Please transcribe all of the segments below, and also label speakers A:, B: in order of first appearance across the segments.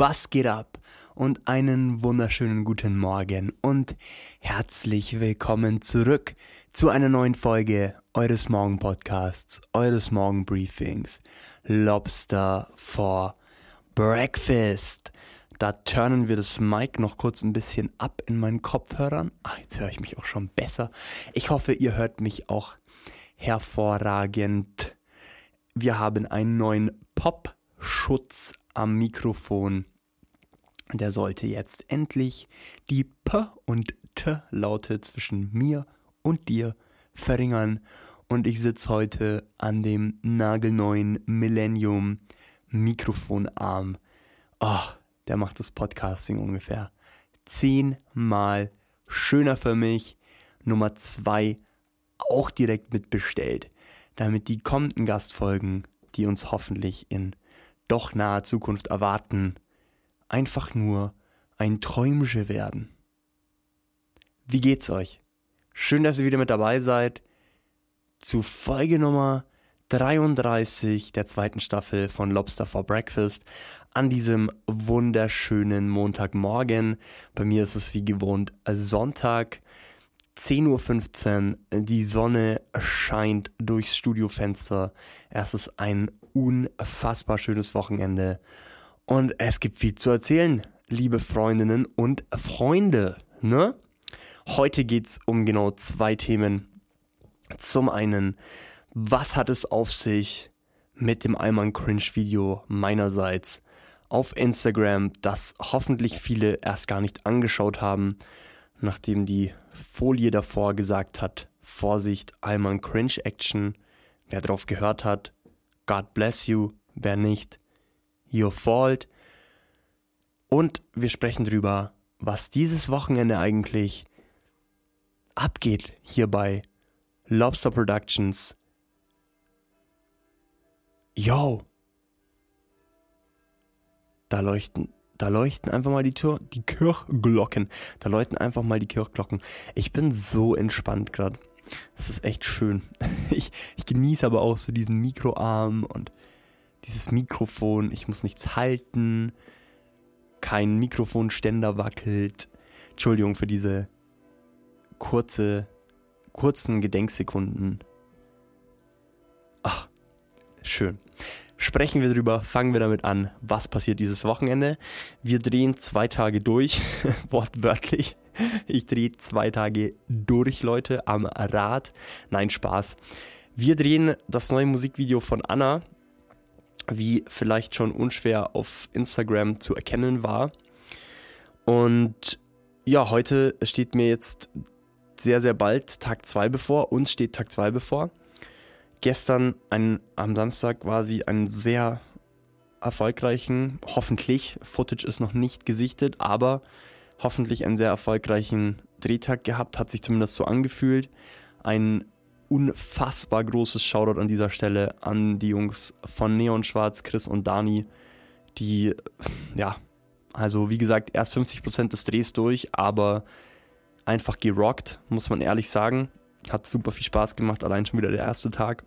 A: Was geht ab? Und einen wunderschönen guten Morgen und herzlich willkommen zurück zu einer neuen Folge eures Morgenpodcasts, eures Morgenbriefings. Lobster for Breakfast. Da turnen wir das Mic noch kurz ein bisschen ab in meinen Kopfhörern. Ach, jetzt höre ich mich auch schon besser. Ich hoffe, ihr hört mich auch hervorragend. Wir haben einen neuen Pop-Schutz am Mikrofon. Der sollte jetzt endlich die P und T Laute zwischen mir und dir verringern. Und ich sitze heute an dem nagelneuen Millennium Mikrofonarm. Oh, der macht das Podcasting ungefähr zehnmal schöner für mich. Nummer zwei auch direkt mitbestellt, damit die kommenden Gastfolgen, die uns hoffentlich in doch naher Zukunft erwarten, einfach nur ein Träumsche werden. Wie geht's euch? Schön, dass ihr wieder mit dabei seid zu Folge Nummer 33 der zweiten Staffel von Lobster for Breakfast an diesem wunderschönen Montagmorgen. Bei mir ist es wie gewohnt Sonntag. 10.15 Uhr, die Sonne scheint durchs Studiofenster. Es ist ein unfassbar schönes Wochenende und es gibt viel zu erzählen, liebe Freundinnen und Freunde. Ne? Heute geht es um genau zwei Themen. Zum einen, was hat es auf sich mit dem Alman Cringe Video meinerseits auf Instagram, das hoffentlich viele erst gar nicht angeschaut haben, nachdem die Folie davor gesagt hat, Vorsicht, Alman Cringe Action. Wer drauf gehört hat, God bless you. Wer nicht, your fault. Und wir sprechen drüber, was dieses Wochenende eigentlich abgeht hier bei Lobster Productions. Yo! Da leuchten da leuchten einfach mal die, Tür, die Kirchglocken. Da läuten einfach mal die Kirchglocken. Ich bin so entspannt gerade. Das ist echt schön. Ich, ich genieße aber auch so diesen Mikroarm und dieses Mikrofon. Ich muss nichts halten. Kein Mikrofonständer wackelt. Entschuldigung für diese kurze, kurzen Gedenksekunden. Ach, schön sprechen wir drüber, fangen wir damit an, was passiert dieses Wochenende. Wir drehen zwei Tage durch, wortwörtlich. Ich drehe zwei Tage durch, Leute, am Rad. Nein, Spaß. Wir drehen das neue Musikvideo von Anna, wie vielleicht schon unschwer auf Instagram zu erkennen war. Und ja, heute steht mir jetzt sehr, sehr bald Tag 2 bevor. Uns steht Tag 2 bevor gestern ein, am Samstag quasi einen sehr erfolgreichen, hoffentlich, Footage ist noch nicht gesichtet, aber hoffentlich einen sehr erfolgreichen Drehtag gehabt, hat sich zumindest so angefühlt. Ein unfassbar großes Shoutout an dieser Stelle an die Jungs von Neon Schwarz, Chris und Dani, die, ja, also wie gesagt, erst 50% des Drehs durch, aber einfach gerockt, muss man ehrlich sagen. Hat super viel Spaß gemacht, allein schon wieder der erste Tag.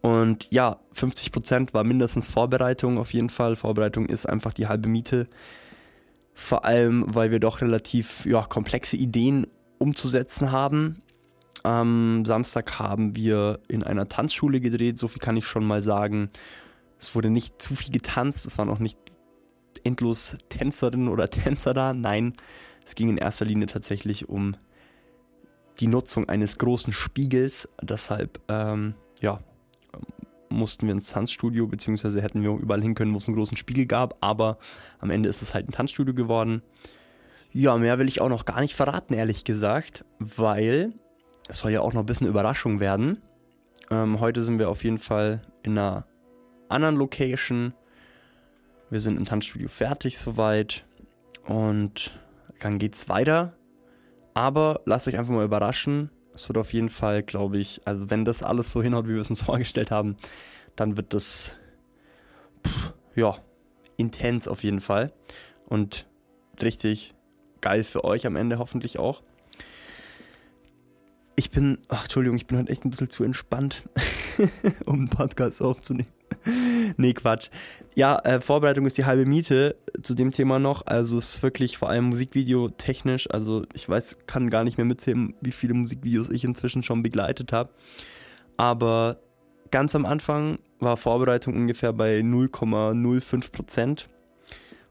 A: Und ja, 50% war mindestens Vorbereitung auf jeden Fall. Vorbereitung ist einfach die halbe Miete. Vor allem, weil wir doch relativ ja, komplexe Ideen umzusetzen haben. Am Samstag haben wir in einer Tanzschule gedreht, so viel kann ich schon mal sagen. Es wurde nicht zu viel getanzt, es waren auch nicht endlos Tänzerinnen oder Tänzer da. Nein, es ging in erster Linie tatsächlich um die Nutzung eines großen Spiegels. Deshalb, ähm, ja, mussten wir ins Tanzstudio, beziehungsweise hätten wir überall hin können, wo es einen großen Spiegel gab, aber am Ende ist es halt ein Tanzstudio geworden. Ja, mehr will ich auch noch gar nicht verraten, ehrlich gesagt, weil es soll ja auch noch ein bisschen Überraschung werden. Ähm, heute sind wir auf jeden Fall in einer anderen Location. Wir sind im Tanzstudio fertig soweit und dann geht's weiter aber lasst euch einfach mal überraschen. Es wird auf jeden Fall, glaube ich, also wenn das alles so hinhaut, wie wir es uns vorgestellt haben, dann wird das, pff, ja, intens auf jeden Fall. Und richtig geil für euch am Ende hoffentlich auch. Ich bin, ach, Entschuldigung, ich bin heute echt ein bisschen zu entspannt, um einen Podcast aufzunehmen. nee, Quatsch. Ja, äh, Vorbereitung ist die halbe Miete zu dem Thema noch. Also es ist wirklich vor allem Musikvideo technisch. Also ich weiß, kann gar nicht mehr mitzählen, wie viele Musikvideos ich inzwischen schon begleitet habe. Aber ganz am Anfang war Vorbereitung ungefähr bei 0,05 Prozent.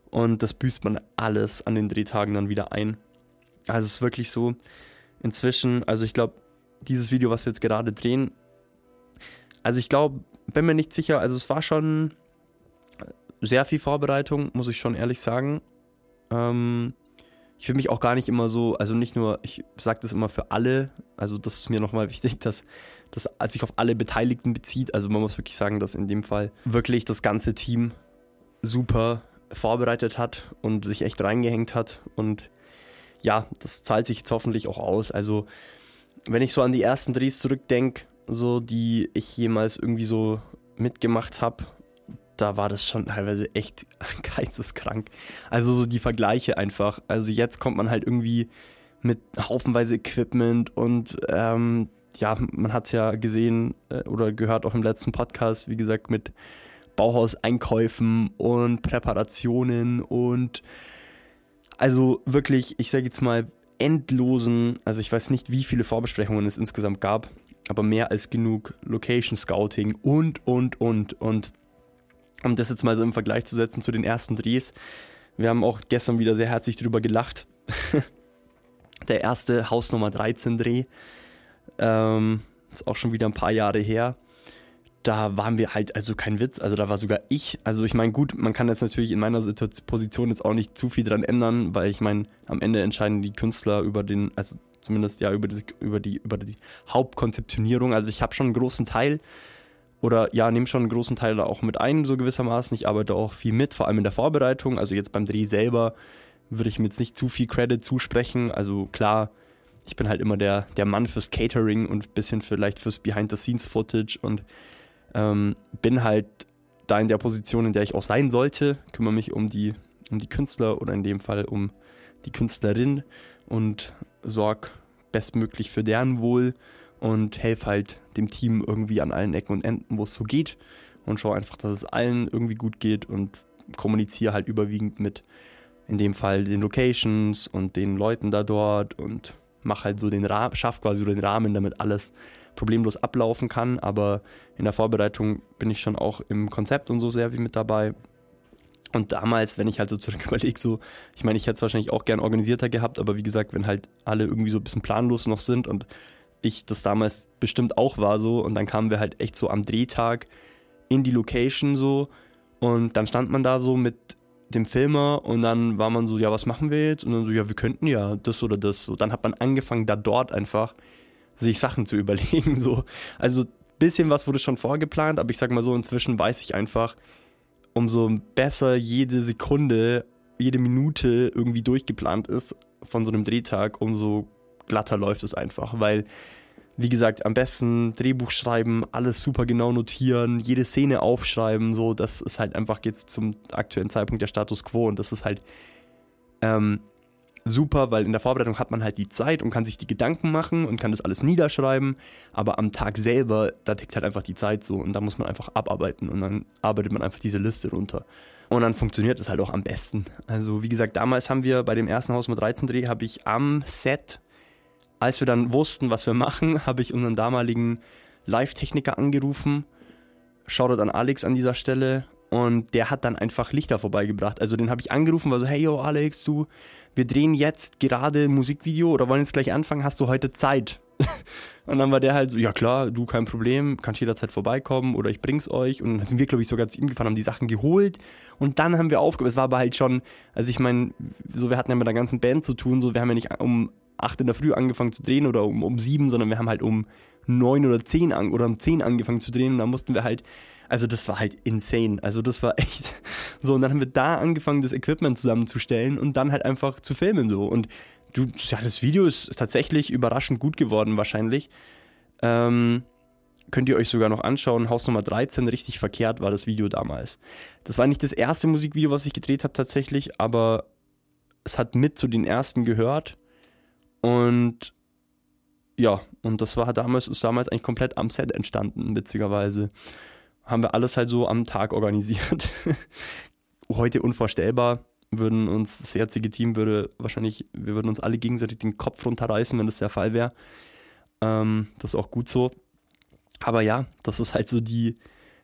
A: Und das büßt man alles an den Drehtagen dann wieder ein. Also es ist wirklich so, inzwischen, also ich glaube, dieses Video, was wir jetzt gerade drehen, also ich glaube, bin mir nicht sicher, also es war schon sehr viel Vorbereitung, muss ich schon ehrlich sagen. Ähm, ich will mich auch gar nicht immer so, also nicht nur, ich sage das immer für alle, also das ist mir nochmal wichtig, dass das sich auf alle Beteiligten bezieht. Also man muss wirklich sagen, dass in dem Fall wirklich das ganze Team super vorbereitet hat und sich echt reingehängt hat. Und ja, das zahlt sich jetzt hoffentlich auch aus. Also wenn ich so an die ersten Drehs zurückdenke, so die ich jemals irgendwie so mitgemacht habe, da war das schon teilweise echt geisteskrank. Also so die Vergleiche einfach. Also jetzt kommt man halt irgendwie mit haufenweise Equipment und ähm, ja, man hat es ja gesehen äh, oder gehört auch im letzten Podcast, wie gesagt, mit Bauhauseinkäufen und Präparationen und also wirklich, ich sage jetzt mal, endlosen, also ich weiß nicht, wie viele Vorbesprechungen es insgesamt gab, aber mehr als genug Location Scouting und, und, und. Und um das jetzt mal so im Vergleich zu setzen zu den ersten Drehs, wir haben auch gestern wieder sehr herzlich drüber gelacht. Der erste Haus Nummer 13 Dreh, ähm, ist auch schon wieder ein paar Jahre her da waren wir halt, also kein Witz, also da war sogar ich, also ich meine, gut, man kann jetzt natürlich in meiner Position jetzt auch nicht zu viel dran ändern, weil ich meine, am Ende entscheiden die Künstler über den, also zumindest ja über die, über die, über die Hauptkonzeptionierung. Also ich habe schon einen großen Teil oder ja, nehme schon einen großen Teil da auch mit ein, so gewissermaßen. Ich arbeite auch viel mit, vor allem in der Vorbereitung. Also jetzt beim Dreh selber würde ich mir jetzt nicht zu viel Credit zusprechen. Also klar, ich bin halt immer der, der Mann fürs Catering und ein bisschen vielleicht fürs Behind-the-Scenes-Footage und ähm, bin halt da in der Position, in der ich auch sein sollte, kümmere mich um die, um die Künstler oder in dem Fall um die Künstlerin und sorge bestmöglich für deren Wohl und helfe halt dem Team irgendwie an allen Ecken und Enden, wo es so geht und schaue einfach, dass es allen irgendwie gut geht und kommuniziere halt überwiegend mit in dem Fall den Locations und den Leuten da dort und mache halt so den Rahmen, schaffe quasi so den Rahmen, damit alles problemlos ablaufen kann. Aber in der Vorbereitung bin ich schon auch im Konzept und so sehr wie mit dabei. Und damals, wenn ich halt so zurück überlege, so, ich meine, ich hätte es wahrscheinlich auch gern organisierter gehabt, aber wie gesagt, wenn halt alle irgendwie so ein bisschen planlos noch sind und ich das damals bestimmt auch war so und dann kamen wir halt echt so am Drehtag in die Location so und dann stand man da so mit dem Filmer und dann war man so, ja, was machen wir jetzt? Und dann so, ja, wir könnten ja das oder das. So, dann hat man angefangen, da dort einfach sich Sachen zu überlegen. So. Also bisschen was wurde schon vorgeplant, aber ich sag mal so, inzwischen weiß ich einfach, umso besser jede Sekunde, jede Minute irgendwie durchgeplant ist von so einem Drehtag, umso glatter läuft es einfach. Weil, wie gesagt, am besten Drehbuch schreiben, alles super genau notieren, jede Szene aufschreiben, so, das ist halt einfach jetzt zum aktuellen Zeitpunkt der Status quo und das ist halt ähm, super, weil in der Vorbereitung hat man halt die Zeit und kann sich die Gedanken machen und kann das alles niederschreiben. Aber am Tag selber, da tickt halt einfach die Zeit so und da muss man einfach abarbeiten und dann arbeitet man einfach diese Liste runter. Und dann funktioniert es halt auch am besten. Also wie gesagt, damals haben wir bei dem ersten Haus mit 13 Dreh, habe ich am Set, als wir dann wussten, was wir machen, habe ich unseren damaligen Live-Techniker angerufen. Shoutout an Alex an dieser Stelle. Und der hat dann einfach Lichter vorbeigebracht. Also den habe ich angerufen, war so, hey yo Alex, du, wir drehen jetzt gerade Musikvideo oder wollen jetzt gleich anfangen, hast du heute Zeit? und dann war der halt so, ja klar, du kein Problem, kannst jederzeit vorbeikommen oder ich bring's euch. Und dann sind wir, glaube ich, sogar zu ihm gefahren, haben die Sachen geholt und dann haben wir aufgehört. Es war aber halt schon, also ich meine, so wir hatten ja mit der ganzen Band zu tun, so wir haben ja nicht um 8 in der Früh angefangen zu drehen oder um, um 7, sondern wir haben halt um 9 oder 10 an, oder um 10 angefangen zu drehen und dann mussten wir halt also das war halt insane. Also das war echt so. Und dann haben wir da angefangen, das Equipment zusammenzustellen und dann halt einfach zu filmen so. Und du, ja, das Video ist tatsächlich überraschend gut geworden wahrscheinlich. Ähm, könnt ihr euch sogar noch anschauen. Haus Nummer 13, richtig verkehrt war das Video damals. Das war nicht das erste Musikvideo, was ich gedreht habe tatsächlich, aber es hat mit zu den ersten gehört. Und ja, und das war damals, ist damals eigentlich komplett am Set entstanden, witzigerweise. Haben wir alles halt so am Tag organisiert. Heute unvorstellbar, würden uns, das jetzige Team würde wahrscheinlich, wir würden uns alle gegenseitig den Kopf runterreißen, wenn das der Fall wäre. Ähm, das ist auch gut so. Aber ja, das ist halt so die,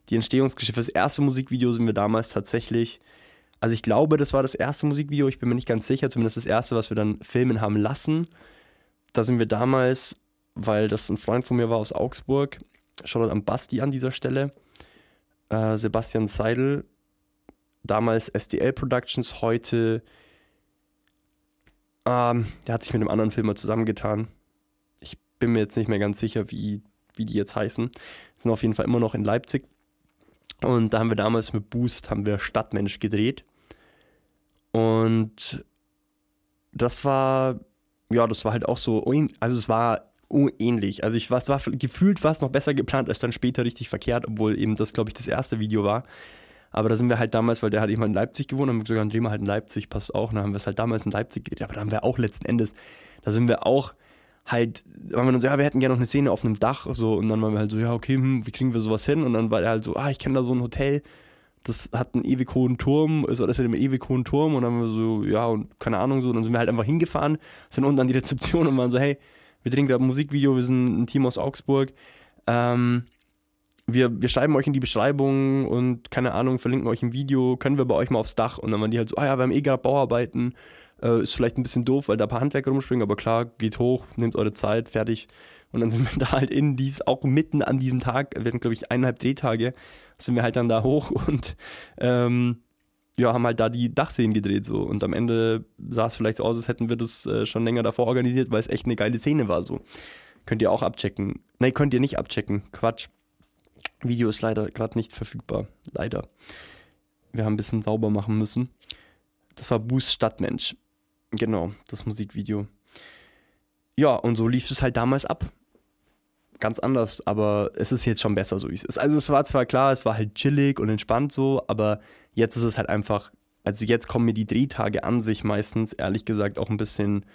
A: die Entstehungsgeschichte. Das erste Musikvideo sind wir damals tatsächlich, also ich glaube, das war das erste Musikvideo, ich bin mir nicht ganz sicher, zumindest das erste, was wir dann filmen haben lassen. Da sind wir damals, weil das ein Freund von mir war aus Augsburg, schaut an Basti an dieser Stelle, äh, Sebastian Seidel, damals SDL Productions, heute, ähm, der hat sich mit einem anderen Filmer zusammengetan. Ich bin mir jetzt nicht mehr ganz sicher, wie, wie die jetzt heißen. Sind auf jeden Fall immer noch in Leipzig. Und da haben wir damals mit Boost haben wir Stadtmensch gedreht. Und das war, ja, das war halt auch so, also es war ähnlich. Also ich, es war gefühlt fast noch besser geplant als dann später richtig verkehrt, obwohl eben das, glaube ich, das erste Video war. Aber da sind wir halt damals, weil der hat eben in Leipzig gewohnt, haben wir gesagt, dann drehen wir halt in Leipzig, passt auch. Und dann haben wir es halt damals in Leipzig gedreht, aber da haben wir auch letzten Endes, da sind wir auch halt, waren wir dann so, ja, wir hätten gerne noch eine Szene auf einem Dach, so, und dann waren wir halt so, ja, okay, hm, wie kriegen wir sowas hin? Und dann war er halt so, ah, ich kenne da so ein Hotel, das hat einen ewig hohen Turm, ist das hat einen ewig hohen Turm, und dann haben wir so, ja, und keine Ahnung, so, und dann sind wir halt einfach hingefahren, sind unten an die Rezeption und waren so, hey, wir drehen gerade ein Musikvideo, wir sind ein Team aus Augsburg, ähm, wir, wir schreiben euch in die Beschreibung und keine Ahnung, verlinken euch im Video, können wir bei euch mal aufs Dach und dann waren die halt so, ah ja, wir haben eh gerade Bauarbeiten, äh, ist vielleicht ein bisschen doof, weil da ein paar Handwerker rumspringen, aber klar, geht hoch, nehmt eure Zeit, fertig. Und dann sind wir da halt in dies, auch mitten an diesem Tag, hatten glaube ich eineinhalb Drehtage, sind wir halt dann da hoch und ähm, ja, haben halt da die Dachszenen gedreht so. Und am Ende sah es vielleicht so aus, als hätten wir das äh, schon länger davor organisiert, weil es echt eine geile Szene war so. Könnt ihr auch abchecken. Nein, könnt ihr nicht abchecken. Quatsch. Video ist leider gerade nicht verfügbar. Leider. Wir haben ein bisschen sauber machen müssen. Das war Boost Stadtmensch. Genau, das Musikvideo. Ja, und so lief es halt damals ab. Ganz anders, aber es ist jetzt schon besser, so wie es ist. Also es war zwar klar, es war halt chillig und entspannt so, aber jetzt ist es halt einfach, also jetzt kommen mir die Drehtage an sich meistens, ehrlich gesagt, auch ein bisschen.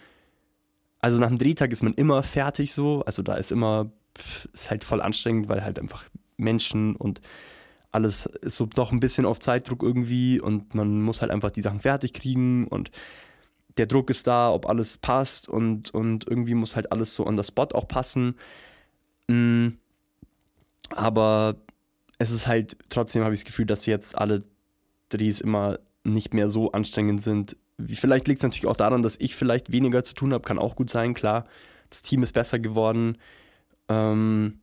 A: Also nach dem Drehtag ist man immer fertig so, also da ist immer, ist halt voll anstrengend, weil halt einfach Menschen und alles ist so doch ein bisschen auf Zeitdruck irgendwie und man muss halt einfach die Sachen fertig kriegen und der Druck ist da, ob alles passt und, und irgendwie muss halt alles so on the spot auch passen. Mm, aber es ist halt, trotzdem habe ich das Gefühl, dass jetzt alle Drehs immer nicht mehr so anstrengend sind. Vielleicht liegt es natürlich auch daran, dass ich vielleicht weniger zu tun habe, kann auch gut sein, klar. Das Team ist besser geworden. Ähm,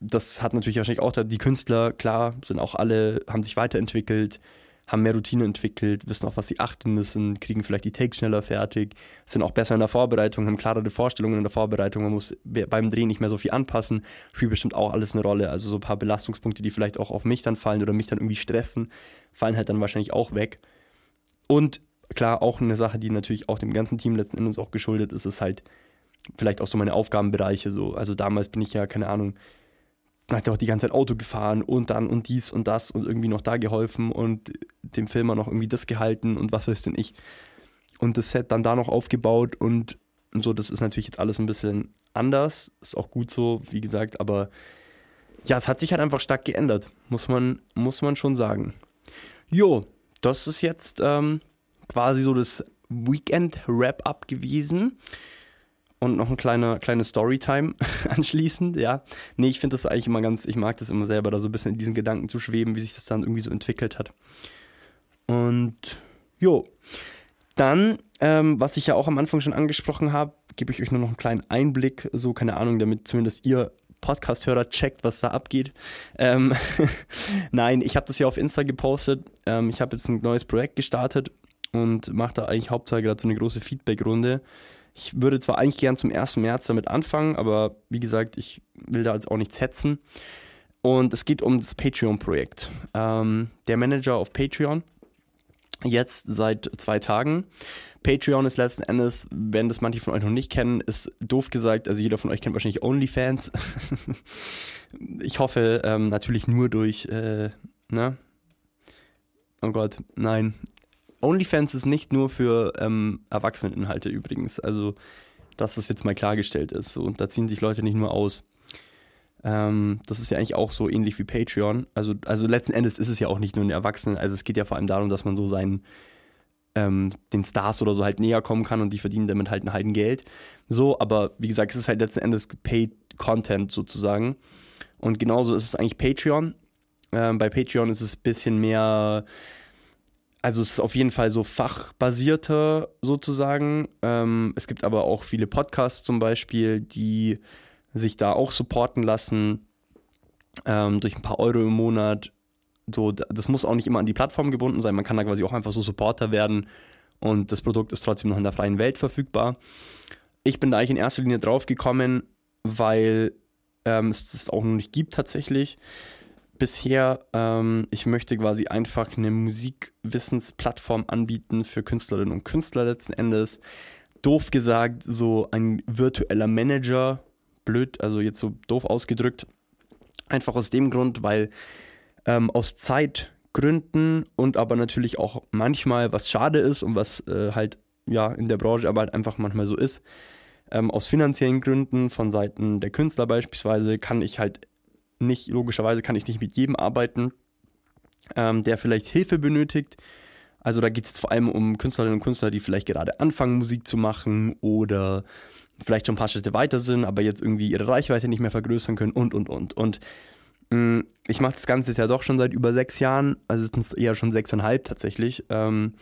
A: das hat natürlich wahrscheinlich auch die Künstler, klar, sind auch alle, haben sich weiterentwickelt, haben mehr Routine entwickelt, wissen auch, was sie achten müssen, kriegen vielleicht die Takes schneller fertig, sind auch besser in der Vorbereitung, haben klarere Vorstellungen in der Vorbereitung, man muss beim Drehen nicht mehr so viel anpassen, spielt bestimmt auch alles eine Rolle. Also so ein paar Belastungspunkte, die vielleicht auch auf mich dann fallen oder mich dann irgendwie stressen, fallen halt dann wahrscheinlich auch weg. Und klar, auch eine Sache, die natürlich auch dem ganzen Team letzten Endes auch geschuldet ist, ist halt vielleicht auch so meine Aufgabenbereiche so. Also damals bin ich ja, keine Ahnung, hat auch die ganze Zeit Auto gefahren und dann und dies und das und irgendwie noch da geholfen und dem Filmer noch irgendwie das gehalten und was weiß denn ich. Und das Set dann da noch aufgebaut und, und so, das ist natürlich jetzt alles ein bisschen anders, ist auch gut so, wie gesagt, aber ja, es hat sich halt einfach stark geändert, muss man, muss man schon sagen. Jo, das ist jetzt ähm, quasi so das Weekend-Wrap-Up gewesen und noch ein kleiner kleine Storytime anschließend, ja. Nee, ich finde das eigentlich immer ganz, ich mag das immer selber, da so ein bisschen in diesen Gedanken zu schweben, wie sich das dann irgendwie so entwickelt hat. Und jo, dann, ähm, was ich ja auch am Anfang schon angesprochen habe, gebe ich euch nur noch einen kleinen Einblick, so keine Ahnung, damit zumindest ihr Podcast-Hörer checkt, was da abgeht. Ähm, Nein, ich habe das ja auf Insta gepostet. Ähm, ich habe jetzt ein neues Projekt gestartet und mache da eigentlich hauptsächlich gerade so eine große Feedback-Runde. Ich würde zwar eigentlich gern zum 1. März damit anfangen, aber wie gesagt, ich will da jetzt auch nichts hetzen. Und es geht um das Patreon-Projekt. Ähm, der Manager auf Patreon, jetzt seit zwei Tagen. Patreon ist letzten Endes, wenn das manche von euch noch nicht kennen, ist doof gesagt, also jeder von euch kennt wahrscheinlich OnlyFans. ich hoffe ähm, natürlich nur durch, äh, ne? Oh Gott, nein, OnlyFans ist nicht nur für ähm, Erwachseneninhalte übrigens. Also, dass das jetzt mal klargestellt ist. Und da ziehen sich Leute nicht nur aus. Ähm, das ist ja eigentlich auch so ähnlich wie Patreon. Also, also letzten Endes ist es ja auch nicht nur ein Erwachsenen. Also es geht ja vor allem darum, dass man so seinen ähm, den Stars oder so halt näher kommen kann und die verdienen damit halt ein Heiden Geld. So, aber wie gesagt, es ist halt letzten Endes Paid Content sozusagen. Und genauso ist es eigentlich Patreon. Ähm, bei Patreon ist es ein bisschen mehr, also es ist auf jeden Fall so fachbasierter sozusagen. Ähm, es gibt aber auch viele Podcasts zum Beispiel, die sich da auch supporten lassen ähm, durch ein paar Euro im Monat. So, das muss auch nicht immer an die Plattform gebunden sein. Man kann da quasi auch einfach so Supporter werden und das Produkt ist trotzdem noch in der freien Welt verfügbar. Ich bin da eigentlich in erster Linie drauf gekommen, weil ähm, es das auch noch nicht gibt tatsächlich. Bisher, ähm, ich möchte quasi einfach eine Musikwissensplattform anbieten für Künstlerinnen und Künstler letzten Endes. Doof gesagt, so ein virtueller Manager, blöd, also jetzt so doof ausgedrückt. Einfach aus dem Grund, weil ähm, aus Zeitgründen und aber natürlich auch manchmal, was schade ist und was äh, halt ja in der Branche aber halt einfach manchmal so ist, ähm, aus finanziellen Gründen von Seiten der Künstler beispielsweise kann ich halt nicht, logischerweise kann ich nicht mit jedem arbeiten, ähm, der vielleicht Hilfe benötigt. Also da geht es vor allem um Künstlerinnen und Künstler, die vielleicht gerade anfangen, Musik zu machen oder vielleicht schon ein paar Schritte weiter sind, aber jetzt irgendwie ihre Reichweite nicht mehr vergrößern können und, und, und. Und mh, mm, ich mache das Ganze ja doch schon seit über sechs Jahren, also es sind eher schon sechseinhalb tatsächlich. Ähm,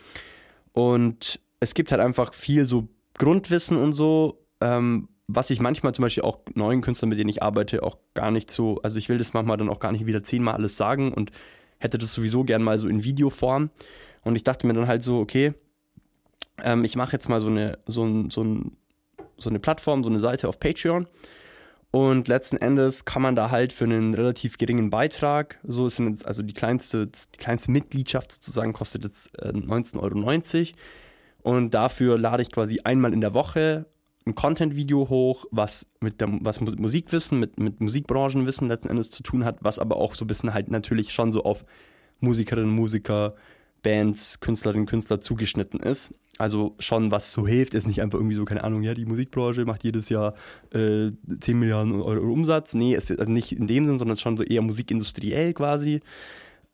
A: und es gibt halt einfach viel so Grundwissen und so, ähm, was ich manchmal zum Beispiel auch neuen Künstlern, mit denen ich arbeite, auch gar nicht so, also ich will das manchmal dann auch gar nicht wieder zehnmal alles sagen und hätte das sowieso gern mal so in Videoform. Und ich dachte mir dann halt so, okay, ähm, ich mache jetzt mal so eine, so, ein, so, ein, so eine Plattform, so eine Seite auf Patreon. Und letzten Endes kann man da halt für einen relativ geringen Beitrag, so ist jetzt, also die kleinste, die kleinste Mitgliedschaft sozusagen kostet jetzt äh, 19,90 Euro. Und dafür lade ich quasi einmal in der Woche ein Content-Video hoch, was mit der was Musikwissen, mit, mit Musikbranchenwissen letzten Endes zu tun hat, was aber auch so ein bisschen halt natürlich schon so auf Musikerinnen, Musiker, Bands, Künstlerinnen, Künstler zugeschnitten ist. Also schon was so hilft, ist nicht einfach irgendwie so, keine Ahnung, ja, die Musikbranche macht jedes Jahr äh, 10 Milliarden Euro Umsatz. Nee, ist also nicht in dem Sinn, sondern schon so eher musikindustriell quasi,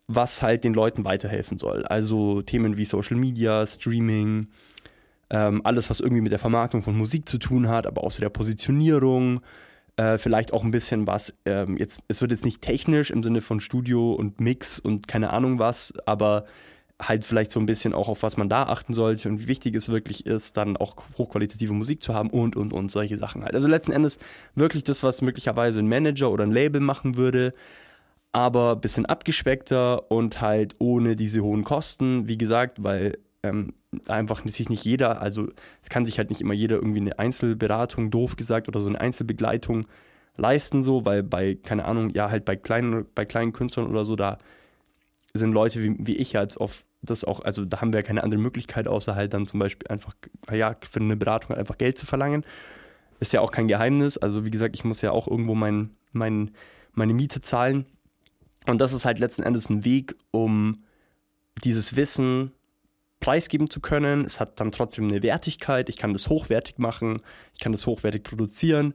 A: was halt den Leuten weiterhelfen soll. Also Themen wie Social Media, Streaming, ähm, alles, was irgendwie mit der Vermarktung von Musik zu tun hat, aber auch so der Positionierung, äh, vielleicht auch ein bisschen was, ähm, jetzt, es wird jetzt nicht technisch im Sinne von Studio und Mix und keine Ahnung was, aber halt vielleicht so ein bisschen auch auf was man da achten sollte und wie wichtig es wirklich ist, dann auch hochqualitative Musik zu haben und und und solche Sachen halt. Also letzten Endes wirklich das, was möglicherweise ein Manager oder ein Label machen würde, aber ein bisschen abgespeckter und halt ohne diese hohen Kosten, wie gesagt, weil ähm, einfach sich nicht jeder, also es kann sich halt nicht immer jeder irgendwie eine Einzelberatung, doof gesagt, oder so eine Einzelbegleitung leisten, so, weil bei, keine Ahnung, ja, halt bei kleinen, bei kleinen Künstlern oder so, da sind Leute wie, wie ich jetzt oft das auch, also da haben wir ja keine andere Möglichkeit, außer halt dann zum Beispiel einfach, ja, für eine Beratung einfach Geld zu verlangen. Ist ja auch kein Geheimnis. Also wie gesagt, ich muss ja auch irgendwo mein, mein, meine Miete zahlen. Und das ist halt letzten Endes ein Weg, um dieses Wissen preisgeben zu können. Es hat dann trotzdem eine Wertigkeit. Ich kann das hochwertig machen, ich kann das hochwertig produzieren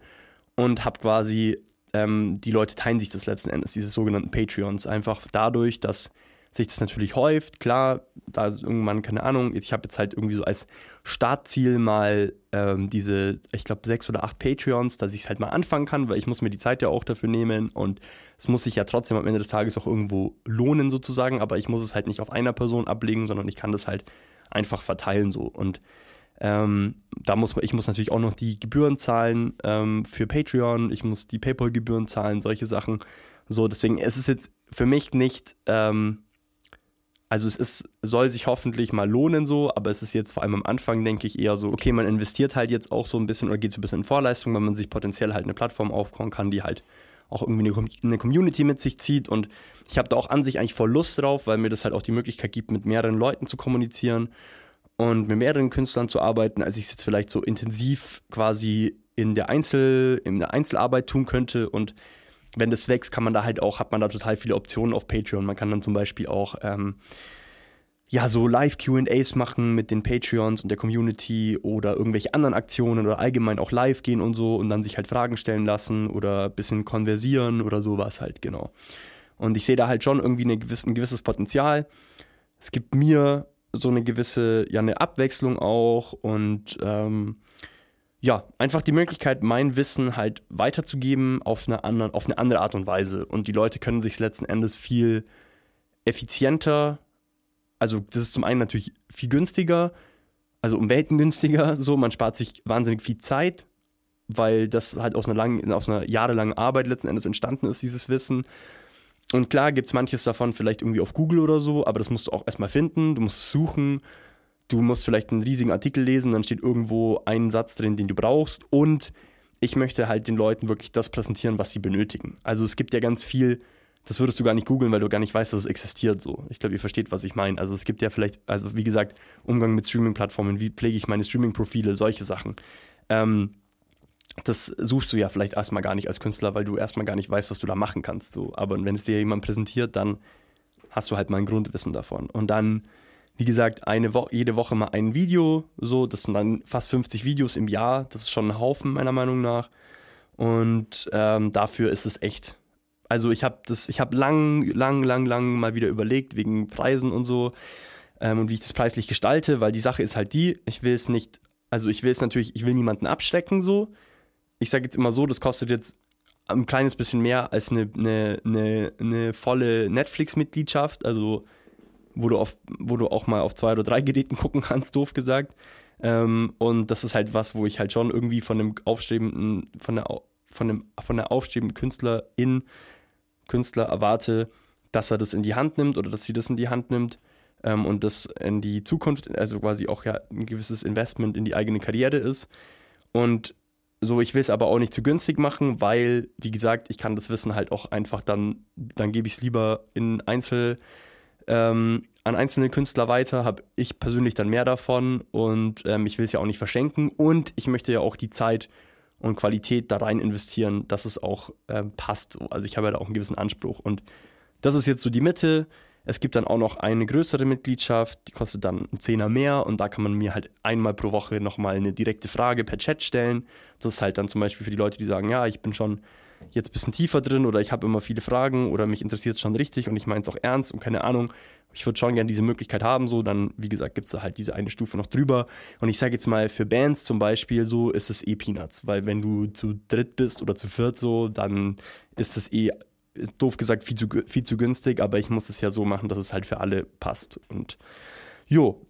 A: und habe quasi, ähm, die Leute teilen sich das letzten Endes, diese sogenannten Patreons, einfach dadurch, dass sich das natürlich häuft. Klar, da irgendwann, keine Ahnung, ich habe jetzt halt irgendwie so als Startziel mal ähm, diese, ich glaube, sechs oder acht Patreons, dass ich es halt mal anfangen kann, weil ich muss mir die Zeit ja auch dafür nehmen und es muss sich ja trotzdem am Ende des Tages auch irgendwo lohnen sozusagen, aber ich muss es halt nicht auf einer Person ablegen, sondern ich kann das halt einfach verteilen so und ähm, da muss man, ich muss natürlich auch noch die Gebühren zahlen ähm, für Patreon, ich muss die PayPal-Gebühren zahlen, solche Sachen. So, deswegen es ist jetzt für mich nicht ähm, also es ist, soll sich hoffentlich mal lohnen so, aber es ist jetzt vor allem am Anfang, denke ich, eher so, okay, man investiert halt jetzt auch so ein bisschen oder geht so ein bisschen in Vorleistung, weil man sich potenziell halt eine Plattform aufbauen kann, die halt auch irgendwie eine Community mit sich zieht. Und ich habe da auch an sich eigentlich voll Lust drauf, weil mir das halt auch die Möglichkeit gibt, mit mehreren Leuten zu kommunizieren und mit mehreren Künstlern zu arbeiten, als ich es jetzt vielleicht so intensiv quasi in der Einzel, in der Einzelarbeit tun könnte. Und wenn das wächst, kann man da halt auch, hat man da total viele Optionen auf Patreon. Man kann dann zum Beispiel auch ähm, ja, so Live-QAs machen mit den Patreons und der Community oder irgendwelche anderen Aktionen oder allgemein auch live gehen und so und dann sich halt Fragen stellen lassen oder ein bisschen konversieren oder sowas halt, genau. Und ich sehe da halt schon irgendwie eine gewisse, ein gewisses Potenzial. Es gibt mir so eine gewisse, ja, eine Abwechslung auch und ähm, ja, einfach die Möglichkeit, mein Wissen halt weiterzugeben auf eine, andere, auf eine andere Art und Weise. Und die Leute können sich letzten Endes viel effizienter also das ist zum einen natürlich viel günstiger, also um Welten günstiger, so, man spart sich wahnsinnig viel Zeit, weil das halt aus einer langen, aus einer jahrelangen Arbeit letzten Endes entstanden ist, dieses Wissen. Und klar gibt es manches davon vielleicht irgendwie auf Google oder so, aber das musst du auch erstmal finden, du musst es suchen, du musst vielleicht einen riesigen Artikel lesen, dann steht irgendwo ein Satz drin, den du brauchst und ich möchte halt den Leuten wirklich das präsentieren, was sie benötigen. Also es gibt ja ganz viel das würdest du gar nicht googeln, weil du gar nicht weißt, dass es existiert. So, ich glaube, ihr versteht, was ich meine. Also es gibt ja vielleicht, also wie gesagt, Umgang mit Streaming-Plattformen, wie pflege ich meine Streaming-Profile, solche Sachen. Ähm, das suchst du ja vielleicht erstmal gar nicht als Künstler, weil du erstmal gar nicht weißt, was du da machen kannst. So. Aber wenn es dir jemand präsentiert, dann hast du halt mal ein Grundwissen davon. Und dann, wie gesagt, eine Wo jede Woche mal ein Video. So, das sind dann fast 50 Videos im Jahr. Das ist schon ein Haufen, meiner Meinung nach. Und ähm, dafür ist es echt also ich habe das, ich habe lang, lang, lang, lang mal wieder überlegt wegen Preisen und so ähm, und wie ich das preislich gestalte, weil die Sache ist halt die, ich will es nicht, also ich will es natürlich, ich will niemanden abschrecken so. Ich sage jetzt immer so, das kostet jetzt ein kleines bisschen mehr als eine, eine, eine, eine volle Netflix-Mitgliedschaft, also wo du, auf, wo du auch mal auf zwei oder drei Geräten gucken kannst, doof gesagt. Ähm, und das ist halt was, wo ich halt schon irgendwie von dem aufstrebenden, von der, von dem, von der aufstrebenden Künstlerin Künstler erwarte, dass er das in die Hand nimmt oder dass sie das in die Hand nimmt ähm, und das in die Zukunft, also quasi auch ja ein gewisses Investment in die eigene Karriere ist. Und so, ich will es aber auch nicht zu günstig machen, weil, wie gesagt, ich kann das Wissen halt auch einfach dann, dann gebe ich es lieber in Einzel, ähm, an einzelne Künstler weiter, habe ich persönlich dann mehr davon und ähm, ich will es ja auch nicht verschenken und ich möchte ja auch die Zeit und Qualität da rein investieren, dass es auch äh, passt. Also ich habe ja da auch einen gewissen Anspruch. Und das ist jetzt so die Mitte. Es gibt dann auch noch eine größere Mitgliedschaft, die kostet dann einen Zehner mehr und da kann man mir halt einmal pro Woche nochmal eine direkte Frage per Chat stellen. Das ist halt dann zum Beispiel für die Leute, die sagen, ja, ich bin schon jetzt ein bisschen tiefer drin oder ich habe immer viele Fragen oder mich interessiert es schon richtig und ich meine es auch ernst und keine Ahnung, ich würde schon gerne diese Möglichkeit haben, so, dann, wie gesagt, gibt es da halt diese eine Stufe noch drüber. Und ich sage jetzt mal, für Bands zum Beispiel, so ist es eh Peanuts, weil wenn du zu dritt bist oder zu viert so, dann ist es eh, doof gesagt, viel zu, viel zu günstig, aber ich muss es ja so machen, dass es halt für alle passt. Und jo,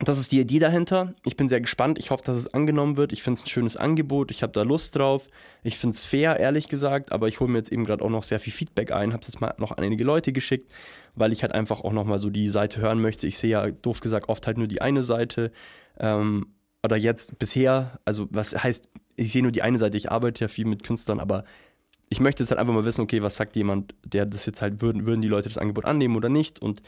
A: das ist die Idee dahinter. Ich bin sehr gespannt. Ich hoffe, dass es angenommen wird. Ich finde es ein schönes Angebot. Ich habe da Lust drauf. Ich finde es fair, ehrlich gesagt. Aber ich hole mir jetzt eben gerade auch noch sehr viel Feedback ein. Habe es jetzt mal noch an einige Leute geschickt, weil ich halt einfach auch noch mal so die Seite hören möchte. Ich sehe ja, doof gesagt, oft halt nur die eine Seite. Ähm, oder jetzt bisher, also was heißt, ich sehe nur die eine Seite. Ich arbeite ja viel mit Künstlern, aber ich möchte jetzt halt einfach mal wissen, okay, was sagt jemand, der das jetzt halt, würden, würden die Leute das Angebot annehmen oder nicht? Und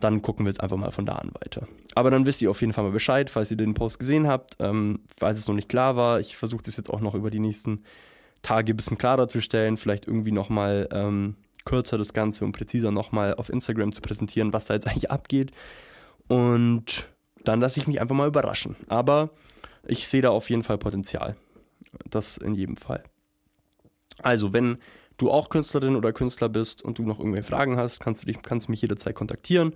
A: dann gucken wir jetzt einfach mal von da an weiter. Aber dann wisst ihr auf jeden Fall mal Bescheid, falls ihr den Post gesehen habt, ähm, falls es noch nicht klar war. Ich versuche das jetzt auch noch über die nächsten Tage ein bisschen klarer zu stellen, vielleicht irgendwie nochmal ähm, kürzer das Ganze und präziser nochmal auf Instagram zu präsentieren, was da jetzt eigentlich abgeht. Und dann lasse ich mich einfach mal überraschen. Aber ich sehe da auf jeden Fall Potenzial. Das in jedem Fall. Also, wenn du auch Künstlerin oder Künstler bist und du noch irgendwelche Fragen hast, kannst du dich, kannst mich jederzeit kontaktieren.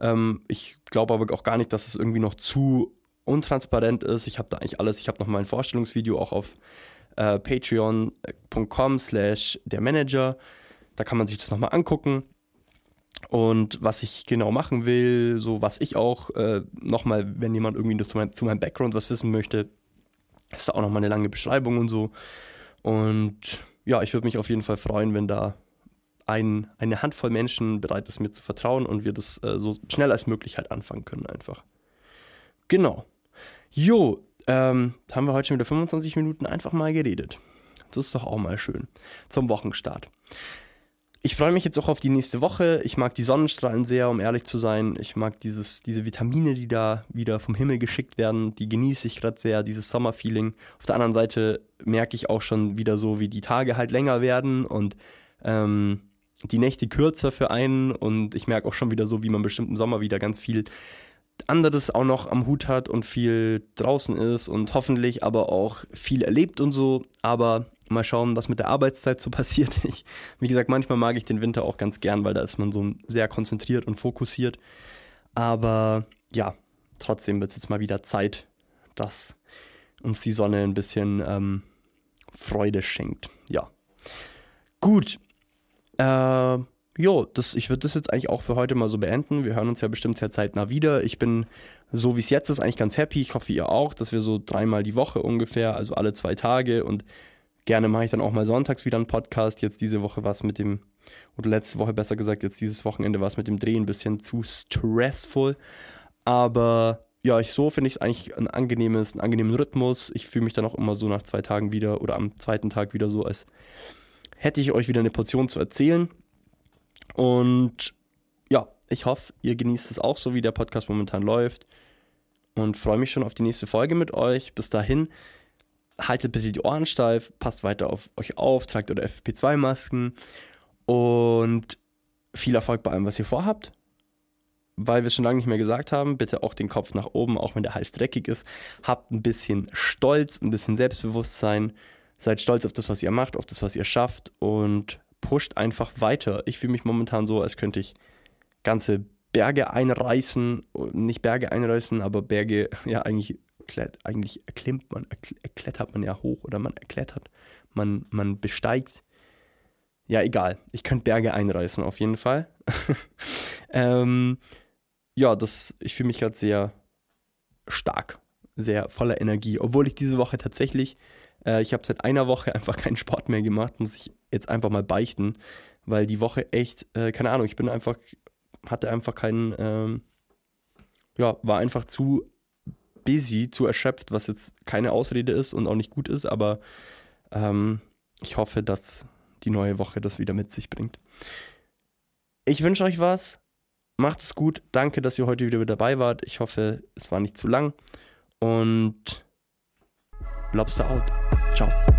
A: Ähm, ich glaube aber auch gar nicht, dass es irgendwie noch zu untransparent ist. Ich habe da eigentlich alles. Ich habe noch mal ein Vorstellungsvideo auch auf äh, patreon.com slash der Manager. Da kann man sich das nochmal angucken. Und was ich genau machen will, so was ich auch äh, nochmal, wenn jemand irgendwie zu, mein, zu meinem Background was wissen möchte, ist da auch nochmal eine lange Beschreibung und so. Und ja, ich würde mich auf jeden Fall freuen, wenn da ein, eine Handvoll Menschen bereit ist, mir zu vertrauen und wir das äh, so schnell als möglich halt anfangen können einfach. Genau. Jo, ähm, haben wir heute schon wieder 25 Minuten einfach mal geredet. Das ist doch auch mal schön. Zum Wochenstart. Ich freue mich jetzt auch auf die nächste Woche. Ich mag die Sonnenstrahlen sehr, um ehrlich zu sein. Ich mag dieses, diese Vitamine, die da wieder vom Himmel geschickt werden. Die genieße ich gerade sehr, dieses Sommerfeeling. Auf der anderen Seite merke ich auch schon wieder so, wie die Tage halt länger werden und ähm, die Nächte kürzer für einen und ich merke auch schon wieder so, wie man bestimmt im Sommer wieder ganz viel anderes auch noch am Hut hat und viel draußen ist und hoffentlich aber auch viel erlebt und so. Aber mal schauen, was mit der Arbeitszeit so passiert. Ich, wie gesagt, manchmal mag ich den Winter auch ganz gern, weil da ist man so sehr konzentriert und fokussiert. Aber ja, trotzdem wird es jetzt mal wieder Zeit, dass uns die Sonne ein bisschen ähm, Freude schenkt. Ja. Gut. Äh, jo, das, ich würde das jetzt eigentlich auch für heute mal so beenden. Wir hören uns ja bestimmt sehr zeitnah wieder. Ich bin, so wie es jetzt ist, eigentlich ganz happy. Ich hoffe, ihr auch, dass wir so dreimal die Woche ungefähr, also alle zwei Tage und gerne mache ich dann auch mal sonntags wieder einen Podcast. Jetzt diese Woche war es mit dem, oder letzte Woche besser gesagt, jetzt dieses Wochenende war es mit dem Drehen ein bisschen zu stressful. Aber ja, ich so finde ich es eigentlich ein angenehmes, einen angenehmen Rhythmus. Ich fühle mich dann auch immer so nach zwei Tagen wieder oder am zweiten Tag wieder so, als hätte ich euch wieder eine Portion zu erzählen. Und ja, ich hoffe, ihr genießt es auch so, wie der Podcast momentan läuft. Und freue mich schon auf die nächste Folge mit euch. Bis dahin, haltet bitte die Ohren steif, passt weiter auf euch auf, tragt eure FFP2-Masken und viel Erfolg bei allem, was ihr vorhabt. Weil wir es schon lange nicht mehr gesagt haben, bitte auch den Kopf nach oben, auch wenn der Hals dreckig ist. Habt ein bisschen Stolz, ein bisschen Selbstbewusstsein. Seid stolz auf das, was ihr macht, auf das, was ihr schafft und pusht einfach weiter. Ich fühle mich momentan so, als könnte ich ganze Berge einreißen, nicht Berge einreißen, aber Berge, ja, eigentlich, eigentlich erklimmt man, erklettert man ja hoch oder man erklettert, man, man besteigt. Ja, egal. Ich könnte Berge einreißen, auf jeden Fall. ähm, ja, das, ich fühle mich gerade sehr stark, sehr voller Energie, obwohl ich diese Woche tatsächlich äh, ich habe seit einer Woche einfach keinen Sport mehr gemacht, muss ich jetzt einfach mal beichten, weil die Woche echt, äh, keine Ahnung, ich bin einfach, hatte einfach keinen, ähm, ja, war einfach zu busy, zu erschöpft, was jetzt keine Ausrede ist und auch nicht gut ist, aber ähm, ich hoffe, dass die neue Woche das wieder mit sich bringt. Ich wünsche euch was. Macht es gut. Danke, dass ihr heute wieder dabei wart. Ich hoffe, es war nicht zu lang. Und Lobster out. Ciao.